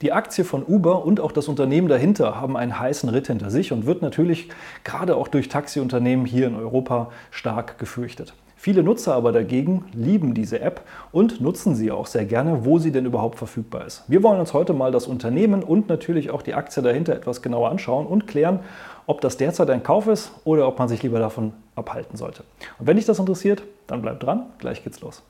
Die Aktie von Uber und auch das Unternehmen dahinter haben einen heißen Ritt hinter sich und wird natürlich gerade auch durch Taxiunternehmen hier in Europa stark gefürchtet. Viele Nutzer aber dagegen lieben diese App und nutzen sie auch sehr gerne, wo sie denn überhaupt verfügbar ist. Wir wollen uns heute mal das Unternehmen und natürlich auch die Aktie dahinter etwas genauer anschauen und klären, ob das derzeit ein Kauf ist oder ob man sich lieber davon abhalten sollte. Und wenn dich das interessiert, dann bleib dran, gleich geht's los.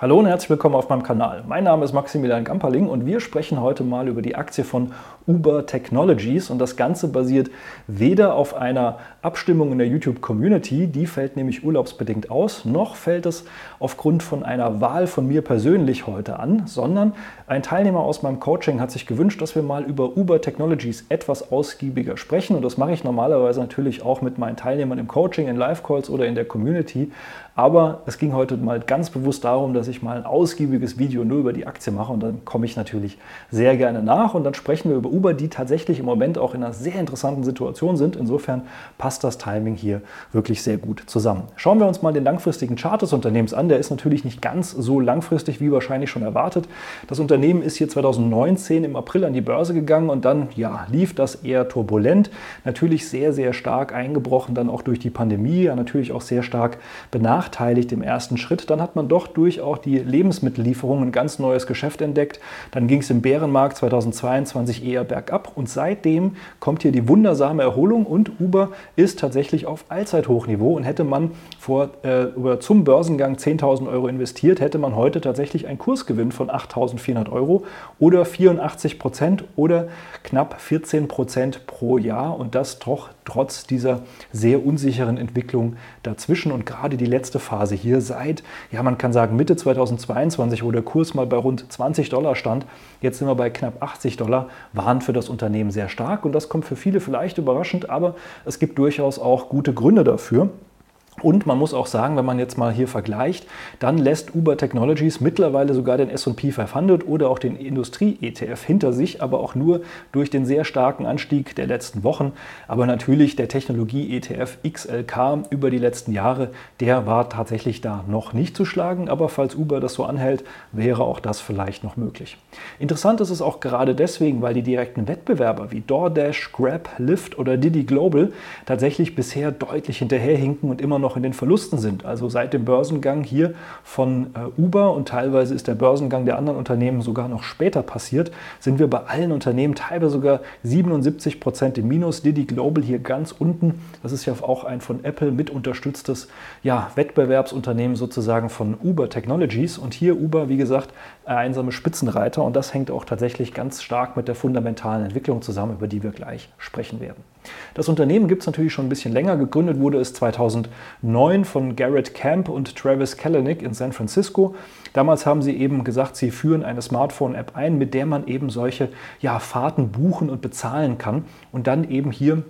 Hallo und herzlich willkommen auf meinem Kanal. Mein Name ist Maximilian Gamperling und wir sprechen heute mal über die Aktie von Uber Technologies und das Ganze basiert weder auf einer Abstimmung in der YouTube Community, die fällt nämlich urlaubsbedingt aus, noch fällt es aufgrund von einer Wahl von mir persönlich heute an, sondern ein Teilnehmer aus meinem Coaching hat sich gewünscht, dass wir mal über Uber Technologies etwas ausgiebiger sprechen und das mache ich normalerweise natürlich auch mit meinen Teilnehmern im Coaching, in Live-Calls oder in der Community, aber es ging heute mal ganz bewusst darum, dass ich mal ein ausgiebiges Video nur über die Aktie mache und dann komme ich natürlich sehr gerne nach und dann sprechen wir über Uber, die tatsächlich im Moment auch in einer sehr interessanten Situation sind. Insofern passt das Timing hier wirklich sehr gut zusammen. Schauen wir uns mal den langfristigen Chart des Unternehmens an. Der ist natürlich nicht ganz so langfristig wie wahrscheinlich schon erwartet. Das Unternehmen ist hier 2019 im April an die Börse gegangen und dann ja, lief das eher turbulent. Natürlich sehr, sehr stark eingebrochen, dann auch durch die Pandemie, ja, natürlich auch sehr stark benachteiligt im ersten Schritt. Dann hat man doch durch auch die Lebensmittellieferung ein ganz neues Geschäft entdeckt. Dann ging es im Bärenmarkt 2022 eher bergab und seitdem kommt hier die wundersame Erholung und Uber ist tatsächlich auf Allzeithochniveau und hätte man vor, äh, zum Börsengang 10.000 Euro investiert, hätte man heute tatsächlich einen Kursgewinn von 8.400 Euro oder 84 Prozent oder knapp 14 Prozent pro Jahr und das doch trotz dieser sehr unsicheren Entwicklung dazwischen und gerade die letzte Phase hier seit, ja man kann sagen Mitte 2022, wo der Kurs mal bei rund 20 Dollar stand, jetzt sind wir bei knapp 80 Dollar, waren für das Unternehmen sehr stark und das kommt für viele vielleicht überraschend, aber es gibt durchaus auch gute Gründe dafür. Und man muss auch sagen, wenn man jetzt mal hier vergleicht, dann lässt Uber Technologies mittlerweile sogar den SP 500 oder auch den Industrie-ETF hinter sich, aber auch nur durch den sehr starken Anstieg der letzten Wochen. Aber natürlich der Technologie-ETF XLK über die letzten Jahre, der war tatsächlich da noch nicht zu schlagen. Aber falls Uber das so anhält, wäre auch das vielleicht noch möglich. Interessant ist es auch gerade deswegen, weil die direkten Wettbewerber wie DoorDash, Grab, Lyft oder Didi Global tatsächlich bisher deutlich hinterherhinken und immer noch noch in den Verlusten sind. Also seit dem Börsengang hier von äh, Uber und teilweise ist der Börsengang der anderen Unternehmen sogar noch später passiert, sind wir bei allen Unternehmen teilweise sogar 77 Prozent im Minus. Didi Global hier ganz unten. Das ist ja auch ein von Apple mit unterstütztes ja, Wettbewerbsunternehmen sozusagen von Uber Technologies. Und hier Uber, wie gesagt, einsame Spitzenreiter. Und das hängt auch tatsächlich ganz stark mit der fundamentalen Entwicklung zusammen, über die wir gleich sprechen werden. Das Unternehmen gibt es natürlich schon ein bisschen länger. Gegründet wurde es 2009 von Garrett Camp und Travis Kalanick in San Francisco. Damals haben sie eben gesagt, sie führen eine Smartphone-App ein, mit der man eben solche ja, Fahrten buchen und bezahlen kann und dann eben hier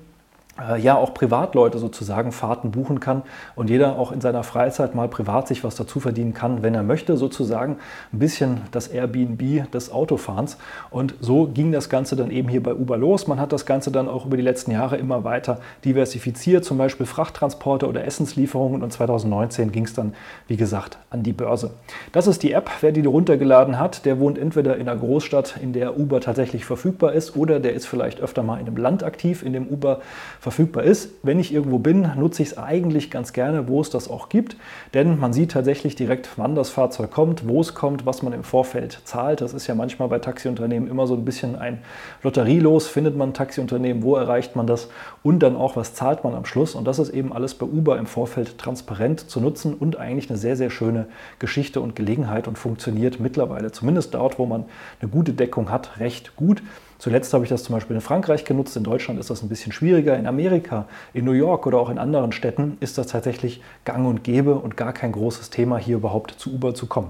ja auch Privatleute sozusagen Fahrten buchen kann und jeder auch in seiner Freizeit mal privat sich was dazu verdienen kann, wenn er möchte, sozusagen ein bisschen das Airbnb des Autofahrens. Und so ging das Ganze dann eben hier bei Uber los. Man hat das Ganze dann auch über die letzten Jahre immer weiter diversifiziert, zum Beispiel Frachttransporte oder Essenslieferungen und 2019 ging es dann, wie gesagt, an die Börse. Das ist die App. Wer die runtergeladen hat, der wohnt entweder in einer Großstadt, in der Uber tatsächlich verfügbar ist oder der ist vielleicht öfter mal in einem Land aktiv, in dem Uber verfügbar ist. Wenn ich irgendwo bin, nutze ich es eigentlich ganz gerne, wo es das auch gibt, denn man sieht tatsächlich direkt, wann das Fahrzeug kommt, wo es kommt, was man im Vorfeld zahlt. Das ist ja manchmal bei Taxiunternehmen immer so ein bisschen ein Lotterielos. Findet man ein Taxiunternehmen, wo erreicht man das und dann auch, was zahlt man am Schluss. Und das ist eben alles bei Uber im Vorfeld transparent zu nutzen und eigentlich eine sehr, sehr schöne Geschichte und Gelegenheit und funktioniert mittlerweile, zumindest dort, wo man eine gute Deckung hat, recht gut. Zuletzt habe ich das zum Beispiel in Frankreich genutzt. In Deutschland ist das ein bisschen schwieriger. In Amerika, in New York oder auch in anderen Städten ist das tatsächlich gang und gäbe und gar kein großes Thema, hier überhaupt zu Uber zu kommen.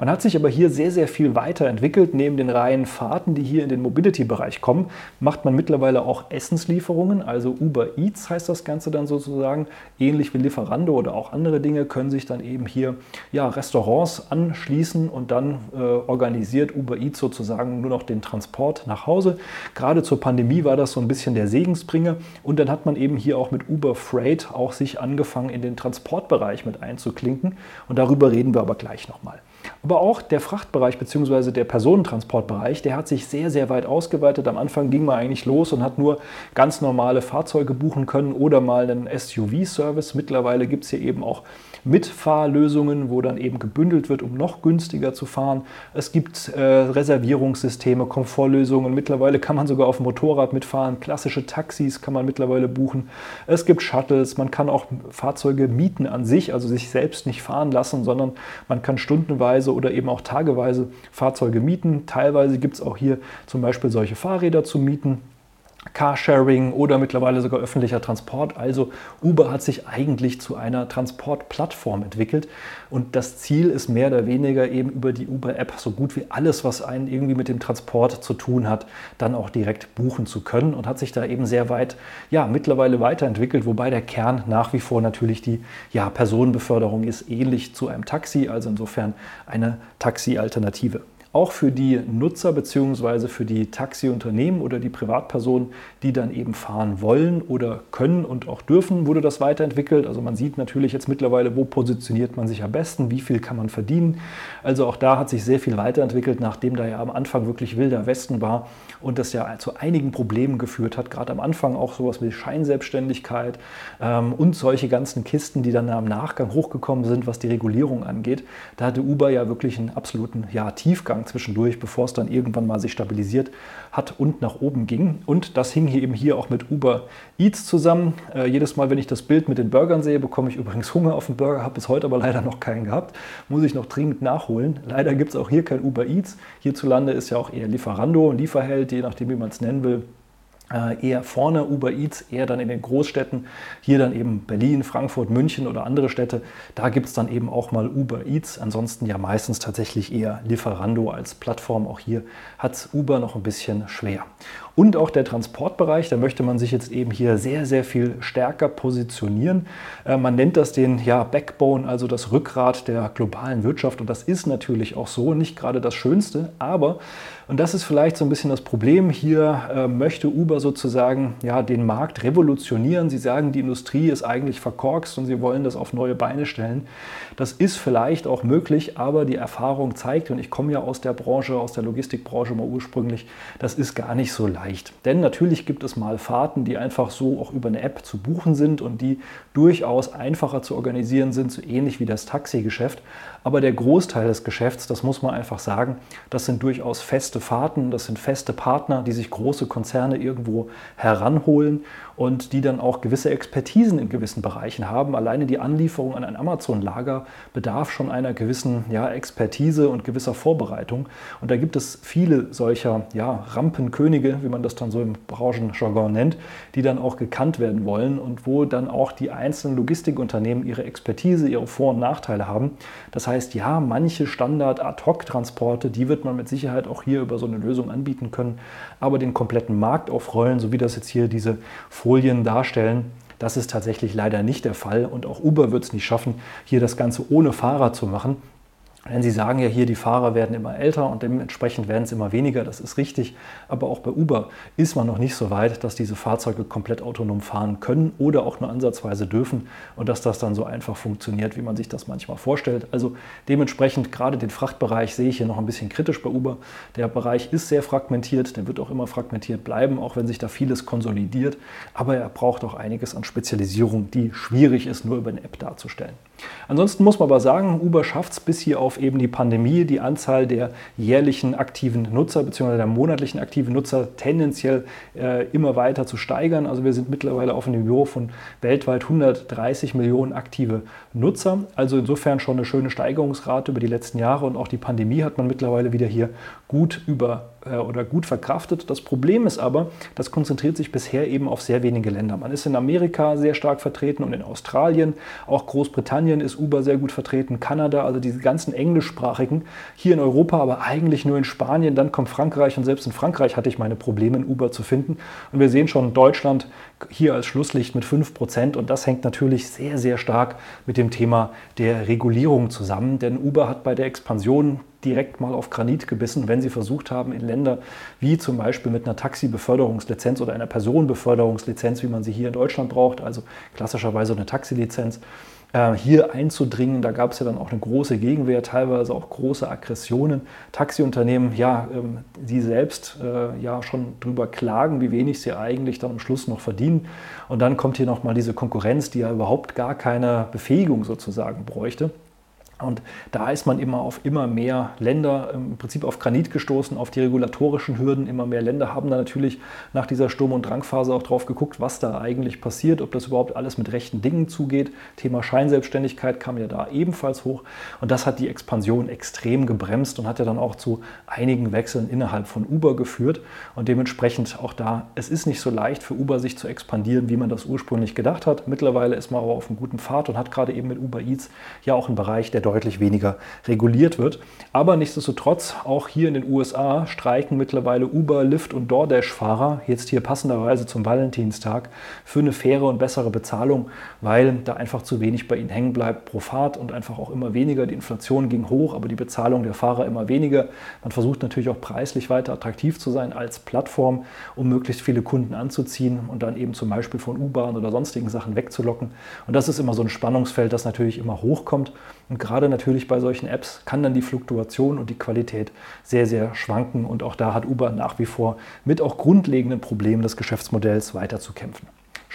Man hat sich aber hier sehr, sehr viel weiterentwickelt. Neben den reinen Fahrten, die hier in den Mobility-Bereich kommen, macht man mittlerweile auch Essenslieferungen. Also Uber Eats heißt das Ganze dann sozusagen. Ähnlich wie Lieferando oder auch andere Dinge können sich dann eben hier ja, Restaurants anschließen und dann äh, organisiert Uber Eats sozusagen nur noch den Transport nach Hause. Gerade zur Pandemie war das so ein bisschen der Segensbringer. Und dann hat man eben hier auch mit Uber Freight auch sich angefangen, in den Transportbereich mit einzuklinken. Und darüber reden wir aber gleich nochmal. Aber auch der Frachtbereich bzw. der Personentransportbereich, der hat sich sehr, sehr weit ausgeweitet. Am Anfang ging man eigentlich los und hat nur ganz normale Fahrzeuge buchen können oder mal einen SUV-Service. Mittlerweile gibt es hier eben auch Mitfahrlösungen, wo dann eben gebündelt wird, um noch günstiger zu fahren. Es gibt äh, Reservierungssysteme, Komfortlösungen. Mittlerweile kann man sogar auf dem Motorrad mitfahren. Klassische Taxis kann man mittlerweile buchen. Es gibt Shuttles. Man kann auch Fahrzeuge mieten an sich, also sich selbst nicht fahren lassen, sondern man kann stundenweise oder eben auch tageweise Fahrzeuge mieten. Teilweise gibt es auch hier zum Beispiel solche Fahrräder zu mieten. Carsharing oder mittlerweile sogar öffentlicher Transport. Also Uber hat sich eigentlich zu einer Transportplattform entwickelt. Und das Ziel ist mehr oder weniger eben über die Uber-App so gut wie alles, was einen irgendwie mit dem Transport zu tun hat, dann auch direkt buchen zu können und hat sich da eben sehr weit, ja, mittlerweile weiterentwickelt, wobei der Kern nach wie vor natürlich die ja, Personenbeförderung ist, ähnlich zu einem Taxi, also insofern eine Taxi-Alternative auch für die Nutzer bzw. für die Taxiunternehmen oder die Privatpersonen, die dann eben fahren wollen oder können und auch dürfen, wurde das weiterentwickelt. Also man sieht natürlich jetzt mittlerweile, wo positioniert man sich am besten, wie viel kann man verdienen. Also auch da hat sich sehr viel weiterentwickelt, nachdem da ja am Anfang wirklich wilder Westen war und das ja zu einigen Problemen geführt hat. Gerade am Anfang auch sowas wie Scheinselbstständigkeit ähm, und solche ganzen Kisten, die dann am Nachgang hochgekommen sind, was die Regulierung angeht. Da hatte Uber ja wirklich einen absoluten ja, Tiefgang zwischendurch, bevor es dann irgendwann mal sich stabilisiert hat und nach oben ging. Und das hing hier eben hier auch mit Uber Eats zusammen. Äh, jedes Mal, wenn ich das Bild mit den Burgern sehe, bekomme ich übrigens Hunger auf den Burger, habe bis heute aber leider noch keinen gehabt. Muss ich noch dringend nachholen. Leider gibt es auch hier kein Uber Eats. Hierzulande ist ja auch eher Lieferando, Lieferheld, je nachdem, wie man es nennen will eher vorne Uber Eats, eher dann in den Großstädten, hier dann eben Berlin, Frankfurt, München oder andere Städte, da gibt es dann eben auch mal Uber Eats, ansonsten ja meistens tatsächlich eher Lieferando als Plattform, auch hier hat Uber noch ein bisschen schwer. Und auch der Transportbereich, da möchte man sich jetzt eben hier sehr, sehr viel stärker positionieren. Äh, man nennt das den ja, Backbone, also das Rückgrat der globalen Wirtschaft und das ist natürlich auch so, nicht gerade das Schönste, aber und das ist vielleicht so ein bisschen das Problem. Hier äh, möchte Uber sozusagen ja, den Markt revolutionieren. Sie sagen, die Industrie ist eigentlich verkorkst und sie wollen das auf neue Beine stellen. Das ist vielleicht auch möglich, aber die Erfahrung zeigt, und ich komme ja aus der Branche, aus der Logistikbranche mal ursprünglich, das ist gar nicht so leicht. Denn natürlich gibt es mal Fahrten, die einfach so auch über eine App zu buchen sind und die durchaus einfacher zu organisieren sind, so ähnlich wie das Taxigeschäft. Aber der Großteil des Geschäfts, das muss man einfach sagen, das sind durchaus feste Fahrten, das sind feste Partner, die sich große Konzerne irgendwo heranholen und die dann auch gewisse Expertisen in gewissen Bereichen haben. Alleine die Anlieferung an ein Amazon-Lager bedarf schon einer gewissen ja, Expertise und gewisser Vorbereitung. Und da gibt es viele solcher ja, Rampenkönige, wie man das dann so im Branchenjargon nennt, die dann auch gekannt werden wollen und wo dann auch die einzelnen Logistikunternehmen ihre Expertise, ihre Vor- und Nachteile haben. Das heißt, heißt, ja, manche Standard-Ad-Hoc-Transporte, die wird man mit Sicherheit auch hier über so eine Lösung anbieten können. Aber den kompletten Markt aufrollen, so wie das jetzt hier diese Folien darstellen, das ist tatsächlich leider nicht der Fall. Und auch Uber wird es nicht schaffen, hier das Ganze ohne Fahrer zu machen. Denn Sie sagen ja hier, die Fahrer werden immer älter und dementsprechend werden es immer weniger. Das ist richtig. Aber auch bei Uber ist man noch nicht so weit, dass diese Fahrzeuge komplett autonom fahren können oder auch nur ansatzweise dürfen und dass das dann so einfach funktioniert, wie man sich das manchmal vorstellt. Also dementsprechend gerade den Frachtbereich sehe ich hier noch ein bisschen kritisch bei Uber. Der Bereich ist sehr fragmentiert, der wird auch immer fragmentiert bleiben, auch wenn sich da vieles konsolidiert. Aber er braucht auch einiges an Spezialisierung, die schwierig ist, nur über eine App darzustellen. Ansonsten muss man aber sagen, Uber schafft es bis hier auf eben die Pandemie, die Anzahl der jährlichen aktiven Nutzer bzw. der monatlichen aktiven Nutzer tendenziell äh, immer weiter zu steigern. Also wir sind mittlerweile auf einem Niveau von weltweit 130 Millionen aktive Nutzer. Also insofern schon eine schöne Steigerungsrate über die letzten Jahre und auch die Pandemie hat man mittlerweile wieder hier gut über äh, oder gut verkraftet. Das Problem ist aber, das konzentriert sich bisher eben auf sehr wenige Länder. Man ist in Amerika sehr stark vertreten und in Australien, auch Großbritannien ist Uber sehr gut vertreten, Kanada, also diese ganzen englischsprachigen, hier in Europa aber eigentlich nur in Spanien, dann kommt Frankreich und selbst in Frankreich hatte ich meine Probleme in Uber zu finden. Und wir sehen schon Deutschland hier als Schlusslicht mit 5% und das hängt natürlich sehr, sehr stark mit dem Thema der Regulierung zusammen, denn Uber hat bei der Expansion direkt mal auf Granit gebissen, wenn sie versucht haben, in Länder wie zum Beispiel mit einer Taxi-Beförderungslizenz oder einer Personenbeförderungslizenz, wie man sie hier in Deutschland braucht, also klassischerweise eine Taxilizenz, äh, hier einzudringen. Da gab es ja dann auch eine große Gegenwehr, teilweise auch große Aggressionen. Taxiunternehmen, ja, ähm, die selbst äh, ja schon drüber klagen, wie wenig sie eigentlich dann am Schluss noch verdienen. Und dann kommt hier nochmal diese Konkurrenz, die ja überhaupt gar keine Befähigung sozusagen bräuchte. Und da ist man immer auf immer mehr Länder im Prinzip auf Granit gestoßen, auf die regulatorischen Hürden. Immer mehr Länder haben da natürlich nach dieser Sturm- und Drangphase auch drauf geguckt, was da eigentlich passiert, ob das überhaupt alles mit rechten Dingen zugeht. Thema Scheinselbstständigkeit kam ja da ebenfalls hoch. Und das hat die Expansion extrem gebremst und hat ja dann auch zu einigen Wechseln innerhalb von Uber geführt. Und dementsprechend auch da, es ist nicht so leicht für Uber sich zu expandieren, wie man das ursprünglich gedacht hat. Mittlerweile ist man aber auf einem guten Pfad und hat gerade eben mit Uber Eats ja auch einen Bereich, der deutlich weniger reguliert wird. Aber nichtsdestotrotz, auch hier in den USA streiken mittlerweile Uber, Lyft und DoorDash-Fahrer, jetzt hier passenderweise zum Valentinstag, für eine faire und bessere Bezahlung, weil da einfach zu wenig bei ihnen hängen bleibt pro Fahrt und einfach auch immer weniger. Die Inflation ging hoch, aber die Bezahlung der Fahrer immer weniger. Man versucht natürlich auch preislich weiter attraktiv zu sein als Plattform, um möglichst viele Kunden anzuziehen und dann eben zum Beispiel von U-Bahn oder sonstigen Sachen wegzulocken. Und das ist immer so ein Spannungsfeld, das natürlich immer hochkommt. Und gerade natürlich bei solchen Apps kann dann die Fluktuation und die Qualität sehr, sehr schwanken. Und auch da hat Uber nach wie vor mit auch grundlegenden Problemen des Geschäftsmodells weiter zu kämpfen.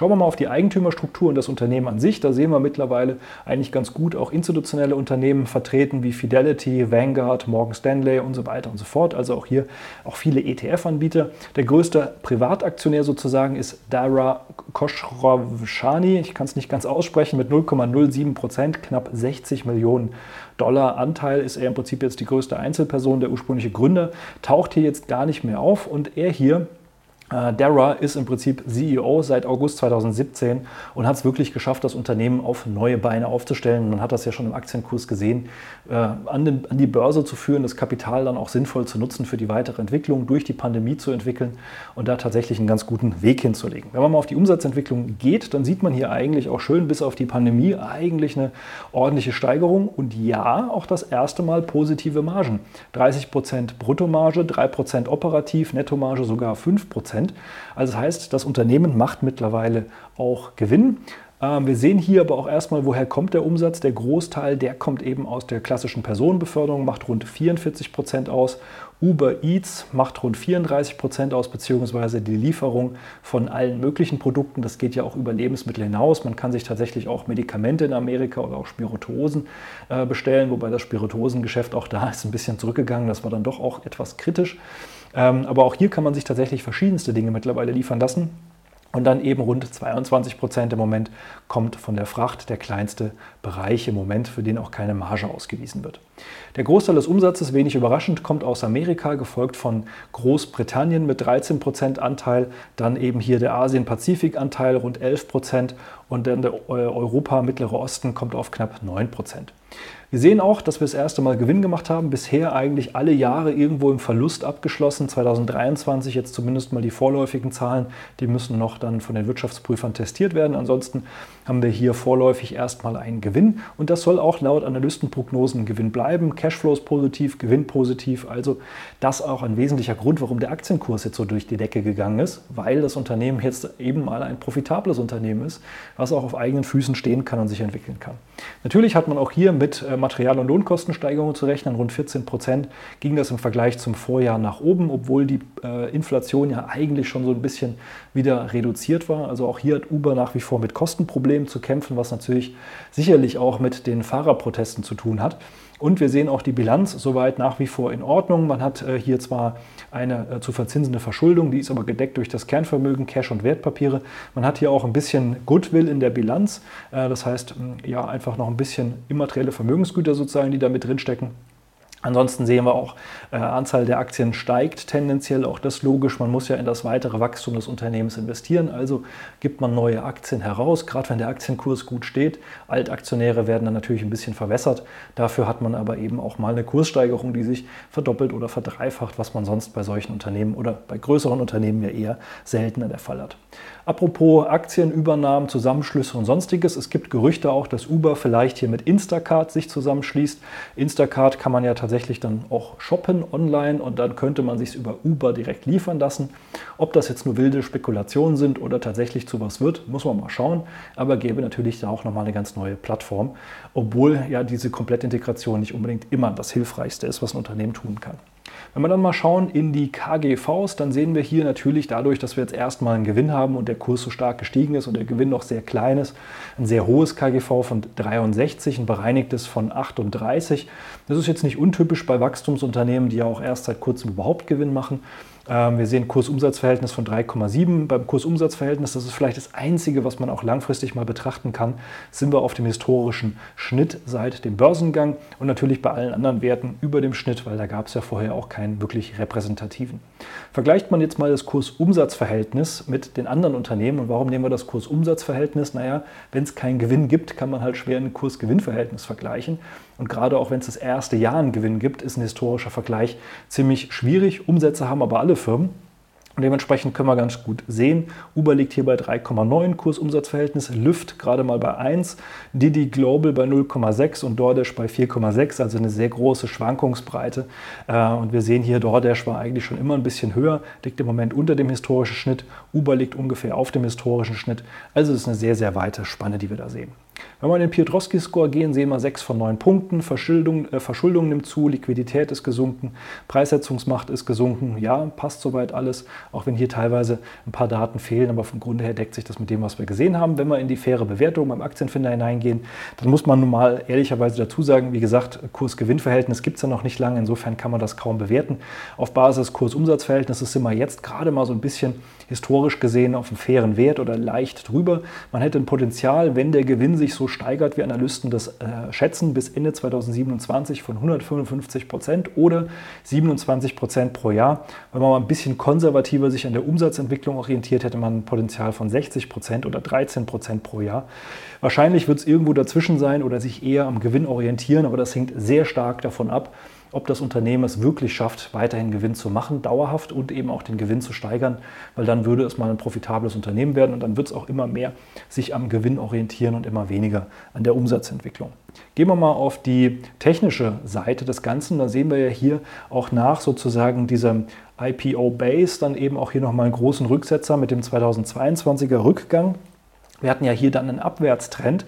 Schauen wir mal auf die Eigentümerstruktur und das Unternehmen an sich. Da sehen wir mittlerweile eigentlich ganz gut auch institutionelle Unternehmen vertreten wie Fidelity, Vanguard, Morgan Stanley und so weiter und so fort. Also auch hier auch viele ETF-Anbieter. Der größte Privataktionär sozusagen ist Dara Khosrowshani. Ich kann es nicht ganz aussprechen mit 0,07 Prozent, knapp 60 Millionen Dollar Anteil ist er im Prinzip jetzt die größte Einzelperson. Der ursprüngliche Gründer taucht hier jetzt gar nicht mehr auf und er hier Dara ist im Prinzip CEO seit August 2017 und hat es wirklich geschafft, das Unternehmen auf neue Beine aufzustellen. Man hat das ja schon im Aktienkurs gesehen, äh, an, den, an, die Börse zu führen, das Kapital dann auch sinnvoll zu nutzen für die weitere Entwicklung, durch die Pandemie zu entwickeln und da tatsächlich einen ganz guten Weg hinzulegen. Wenn man mal auf die Umsatzentwicklung geht, dann sieht man hier eigentlich auch schön bis auf die Pandemie eigentlich eine ordentliche Steigerung und ja, auch das erste Mal positive Margen. 30% Bruttomarge, 3% operativ, Nettomarge sogar 5%. Prozent. Also das heißt, das Unternehmen macht mittlerweile auch Gewinn. Ähm, wir sehen hier aber auch erstmal, woher kommt der Umsatz. Der Großteil, der kommt eben aus der klassischen Personenbeförderung, macht rund 44 Prozent aus. Uber Eats macht rund 34 Prozent aus, beziehungsweise die Lieferung von allen möglichen Produkten. Das geht ja auch über Lebensmittel hinaus. Man kann sich tatsächlich auch Medikamente in Amerika oder auch Spirituosen äh, bestellen, wobei das Spirituosengeschäft auch da ist ein bisschen zurückgegangen. Das war dann doch auch etwas kritisch. Ähm, aber auch hier kann man sich tatsächlich verschiedenste Dinge mittlerweile liefern lassen. Und dann eben rund 22 Prozent im Moment kommt von der Fracht, der kleinste Bereich im Moment, für den auch keine Marge ausgewiesen wird. Der Großteil des Umsatzes, wenig überraschend, kommt aus Amerika, gefolgt von Großbritannien mit 13 Prozent Anteil, dann eben hier der Asien-Pazifik-Anteil rund 11 Prozent und dann der Europa, Mittlere Osten kommt auf knapp 9 Prozent. Wir sehen auch, dass wir das erste Mal Gewinn gemacht haben. Bisher eigentlich alle Jahre irgendwo im Verlust abgeschlossen. 2023 jetzt zumindest mal die vorläufigen Zahlen. Die müssen noch dann von den Wirtschaftsprüfern testiert werden. Ansonsten haben wir hier vorläufig erstmal einen Gewinn. Und das soll auch laut Analystenprognosen Gewinn bleiben. Cashflow ist positiv, Gewinn positiv. Also das auch ein wesentlicher Grund, warum der Aktienkurs jetzt so durch die Decke gegangen ist, weil das Unternehmen jetzt eben mal ein profitables Unternehmen ist, was auch auf eigenen Füßen stehen kann und sich entwickeln kann. Natürlich hat man auch hier mit ähm, Material- und Lohnkostensteigerungen zu rechnen. Rund 14 Prozent ging das im Vergleich zum Vorjahr nach oben, obwohl die äh, Inflation ja eigentlich schon so ein bisschen wieder reduziert war. Also auch hier hat Uber nach wie vor mit Kostenproblemen zu kämpfen, was natürlich sicherlich auch mit den Fahrerprotesten zu tun hat. Und wir sehen auch die Bilanz soweit nach wie vor in Ordnung. Man hat äh, hier zwar eine äh, zu verzinsende Verschuldung, die ist aber gedeckt durch das Kernvermögen, Cash und Wertpapiere. Man hat hier auch ein bisschen Goodwill in der Bilanz. Äh, das heißt, ja, einfach noch ein bisschen immaterielle Vermögensgüter sozusagen, die da mit drinstecken. Ansonsten sehen wir auch, äh, Anzahl der Aktien steigt tendenziell, auch das logisch. Man muss ja in das weitere Wachstum des Unternehmens investieren, also gibt man neue Aktien heraus, gerade wenn der Aktienkurs gut steht. Altaktionäre werden dann natürlich ein bisschen verwässert. Dafür hat man aber eben auch mal eine Kurssteigerung, die sich verdoppelt oder verdreifacht, was man sonst bei solchen Unternehmen oder bei größeren Unternehmen ja eher seltener der Fall hat. Apropos Aktienübernahmen, Zusammenschlüsse und sonstiges. Es gibt Gerüchte auch, dass Uber vielleicht hier mit Instacart sich zusammenschließt. Instacart kann man ja tatsächlich tatsächlich dann auch shoppen online und dann könnte man sich über Uber direkt liefern lassen. Ob das jetzt nur wilde Spekulationen sind oder tatsächlich zu was wird, muss man mal schauen. Aber gäbe natürlich da auch nochmal eine ganz neue Plattform, obwohl ja diese Komplettintegration nicht unbedingt immer das Hilfreichste ist, was ein Unternehmen tun kann. Wenn wir dann mal schauen in die KGVs, dann sehen wir hier natürlich dadurch, dass wir jetzt erstmal einen Gewinn haben und der Kurs so stark gestiegen ist und der Gewinn noch sehr klein ist, ein sehr hohes KGV von 63, ein bereinigtes von 38. Das ist jetzt nicht untypisch bei Wachstumsunternehmen, die ja auch erst seit kurzem überhaupt Gewinn machen. Ähm, wir sehen Kursumsatzverhältnis von 3,7. Beim Kursumsatzverhältnis, das ist vielleicht das Einzige, was man auch langfristig mal betrachten kann, sind wir auf dem historischen Schnitt seit dem Börsengang und natürlich bei allen anderen Werten über dem Schnitt, weil da gab es ja vorher auch keinen wirklich repräsentativen. Vergleicht man jetzt mal das Kursumsatzverhältnis mit den anderen Unternehmen und warum nehmen wir das Kursumsatzverhältnis? Naja, wenn es keinen Gewinn gibt, kann man halt schwer ein Kurs-Gewinn-Verhältnis vergleichen. Und gerade auch wenn es das erste Jahr einen Gewinn gibt, ist ein historischer Vergleich ziemlich schwierig. Umsätze haben aber alle Firmen. Und dementsprechend können wir ganz gut sehen, Uber liegt hier bei 3,9 Kursumsatzverhältnis, Lyft gerade mal bei 1, Didi Global bei 0,6 und DoorDash bei 4,6, also eine sehr große Schwankungsbreite. Äh, und wir sehen hier, DoorDash war eigentlich schon immer ein bisschen höher, liegt im Moment unter dem historischen Schnitt, Uber liegt ungefähr auf dem historischen Schnitt. Also es ist eine sehr, sehr weite Spanne, die wir da sehen. Wenn wir in den Piotrowski-Score gehen, sehen wir 6 von 9 Punkten. Verschuldung, äh, Verschuldung nimmt zu, Liquidität ist gesunken, Preissetzungsmacht ist gesunken. Ja, passt soweit alles, auch wenn hier teilweise ein paar Daten fehlen, aber vom Grunde her deckt sich das mit dem, was wir gesehen haben. Wenn wir in die faire Bewertung beim Aktienfinder hineingehen, dann muss man nun mal ehrlicherweise dazu sagen, wie gesagt, Kurs-Gewinn-Verhältnis gibt es ja noch nicht lange, insofern kann man das kaum bewerten. Auf Basis Kurs-Umsatz-Verhältnisses sind wir jetzt gerade mal so ein bisschen historisch gesehen auf einem fairen Wert oder leicht drüber. Man hätte ein Potenzial, wenn der Gewinn sich so steigert, wie Analysten das äh, schätzen, bis Ende 2027 von 155 Prozent oder 27 Prozent pro Jahr. Wenn man mal ein bisschen konservativer sich an der Umsatzentwicklung orientiert, hätte man ein Potenzial von 60 Prozent oder 13 Prozent pro Jahr. Wahrscheinlich wird es irgendwo dazwischen sein oder sich eher am Gewinn orientieren, aber das hängt sehr stark davon ab, ob das Unternehmen es wirklich schafft, weiterhin Gewinn zu machen, dauerhaft und eben auch den Gewinn zu steigern, weil dann würde es mal ein profitables Unternehmen werden und dann wird es auch immer mehr sich am Gewinn orientieren und immer weniger an der Umsatzentwicklung. Gehen wir mal auf die technische Seite des Ganzen. Da sehen wir ja hier auch nach sozusagen diesem IPO-Base dann eben auch hier nochmal einen großen Rücksetzer mit dem 2022er Rückgang. Wir hatten ja hier dann einen Abwärtstrend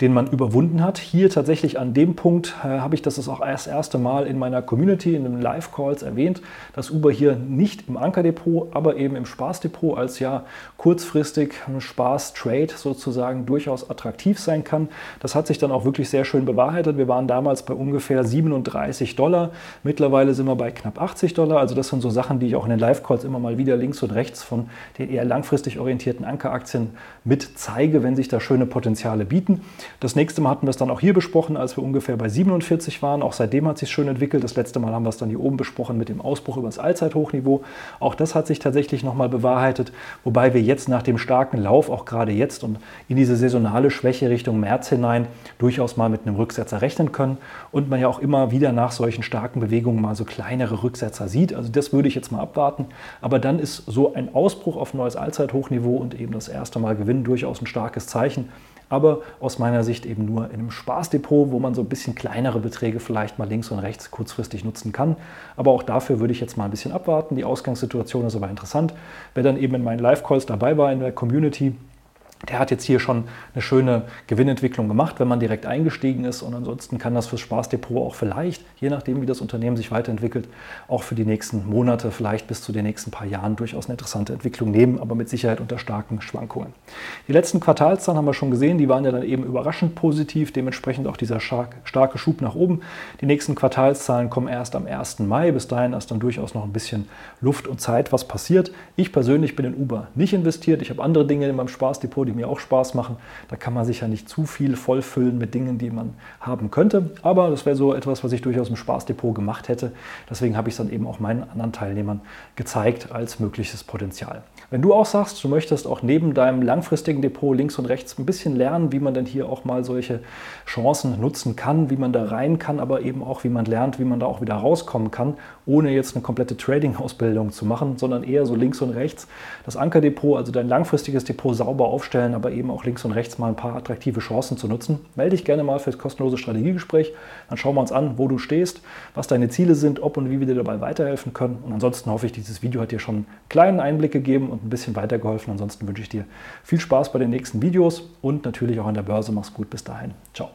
den man überwunden hat. Hier tatsächlich an dem Punkt äh, habe ich das auch das erste Mal in meiner Community, in den Live-Calls erwähnt, dass Uber hier nicht im Ankerdepot, aber eben im Spaßdepot als ja kurzfristig Spaß-Trade sozusagen durchaus attraktiv sein kann. Das hat sich dann auch wirklich sehr schön bewahrheitet. Wir waren damals bei ungefähr 37 Dollar. Mittlerweile sind wir bei knapp 80 Dollar. Also das sind so Sachen, die ich auch in den Live-Calls immer mal wieder links und rechts von den eher langfristig orientierten Ankeraktien mit zeige, wenn sich da schöne Potenziale bieten. Das nächste Mal hatten wir es dann auch hier besprochen, als wir ungefähr bei 47 waren. Auch seitdem hat sich schön entwickelt. Das letzte Mal haben wir es dann hier oben besprochen mit dem Ausbruch über das Allzeithochniveau. Auch das hat sich tatsächlich nochmal bewahrheitet, wobei wir jetzt nach dem starken Lauf, auch gerade jetzt und in diese saisonale Schwäche Richtung März hinein, durchaus mal mit einem Rücksetzer rechnen können und man ja auch immer wieder nach solchen starken Bewegungen mal so kleinere Rücksetzer sieht. Also das würde ich jetzt mal abwarten. Aber dann ist so ein Ausbruch auf neues Allzeithochniveau und eben das erste Mal Gewinn durchaus ein starkes Zeichen aber aus meiner Sicht eben nur in einem Spaßdepot, wo man so ein bisschen kleinere Beträge vielleicht mal links und rechts kurzfristig nutzen kann. Aber auch dafür würde ich jetzt mal ein bisschen abwarten. Die Ausgangssituation ist aber interessant. Wer dann eben in meinen Live-Calls dabei war in der Community, der hat jetzt hier schon eine schöne Gewinnentwicklung gemacht, wenn man direkt eingestiegen ist. Und ansonsten kann das fürs Spaßdepot auch vielleicht, je nachdem, wie das Unternehmen sich weiterentwickelt, auch für die nächsten Monate, vielleicht bis zu den nächsten paar Jahren durchaus eine interessante Entwicklung nehmen, aber mit Sicherheit unter starken Schwankungen. Die letzten Quartalszahlen haben wir schon gesehen, die waren ja dann eben überraschend positiv, dementsprechend auch dieser starke Schub nach oben. Die nächsten Quartalszahlen kommen erst am 1. Mai. Bis dahin ist dann durchaus noch ein bisschen Luft und Zeit, was passiert. Ich persönlich bin in Uber nicht investiert. Ich habe andere Dinge in meinem Spaßdepot die mir auch Spaß machen. Da kann man sich ja nicht zu viel vollfüllen mit Dingen, die man haben könnte. Aber das wäre so etwas, was ich durchaus im Spaßdepot gemacht hätte. Deswegen habe ich es dann eben auch meinen anderen Teilnehmern gezeigt als mögliches Potenzial. Wenn du auch sagst, du möchtest auch neben deinem langfristigen Depot links und rechts ein bisschen lernen, wie man denn hier auch mal solche Chancen nutzen kann, wie man da rein kann, aber eben auch, wie man lernt, wie man da auch wieder rauskommen kann, ohne jetzt eine komplette Trading-Ausbildung zu machen, sondern eher so links und rechts das Ankerdepot, also dein langfristiges Depot sauber aufstellen stellen, aber eben auch links und rechts mal ein paar attraktive Chancen zu nutzen. Melde dich gerne mal für das kostenlose Strategiegespräch. Dann schauen wir uns an, wo du stehst, was deine Ziele sind, ob und wie wir dir dabei weiterhelfen können. Und ansonsten hoffe ich, dieses Video hat dir schon einen kleinen Einblick gegeben und ein bisschen weitergeholfen. Ansonsten wünsche ich dir viel Spaß bei den nächsten Videos und natürlich auch an der Börse. Mach's gut. Bis dahin. Ciao.